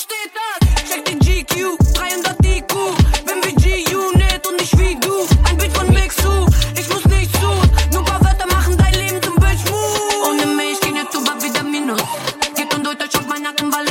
steht das. Check den GQ, 300 IQ. Wenn wir G-Unit und nicht wie du. Ein Bild von Mixu, ich muss nichts tun. Nur paar Wörter machen dein Leben zum Bitch-Move. Ohne mich ginge Tuba wieder Minus. Geht und deutlich auf meinen Nacken, weil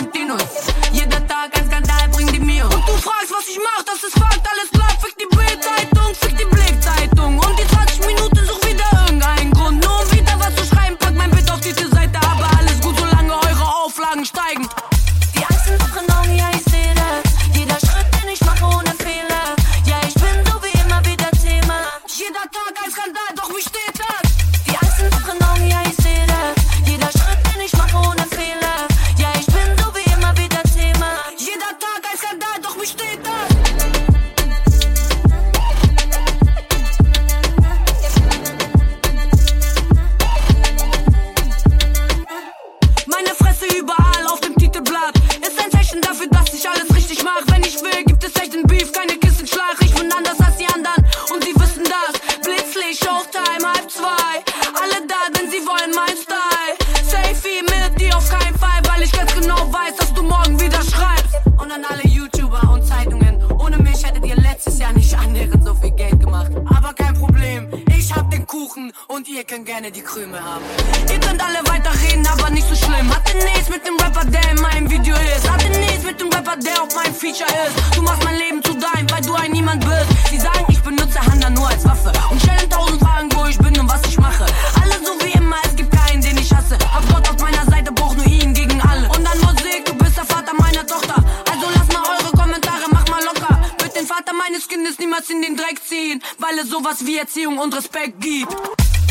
zwei. Alle da, denn sie wollen mein Style. Safety mit dir auf keinen Fall Weil ich ganz genau weiß, dass du morgen wieder schreibst. Und an alle YouTuber und Zeitungen Ohne mich hättet ihr letztes Jahr nicht annähernd so viel Geld gemacht. Aber kein Problem, ich hab den Kuchen Und ihr könnt gerne die Krümel haben. Ihr könnt alle weiterreden, aber nicht so schlimm. Hatte nichts mit dem Rapper, der in meinem Video ist? Hatte nichts mit dem Rapper, der auf meinem Feature ist? Du machst mein Leben zu Munchkin ist niemals in den Dreck ziehen, weil es sowas wie Erziehung und Respekt gibt.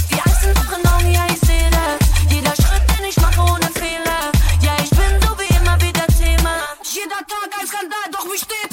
Die Angst in euren Augen, ja, ich sehe das. Jeder Schritt, den ich mache, ohne Fehler. Ja, ich bin so wie immer wieder Thema. Jeder Tag ein Skandal, doch wie steht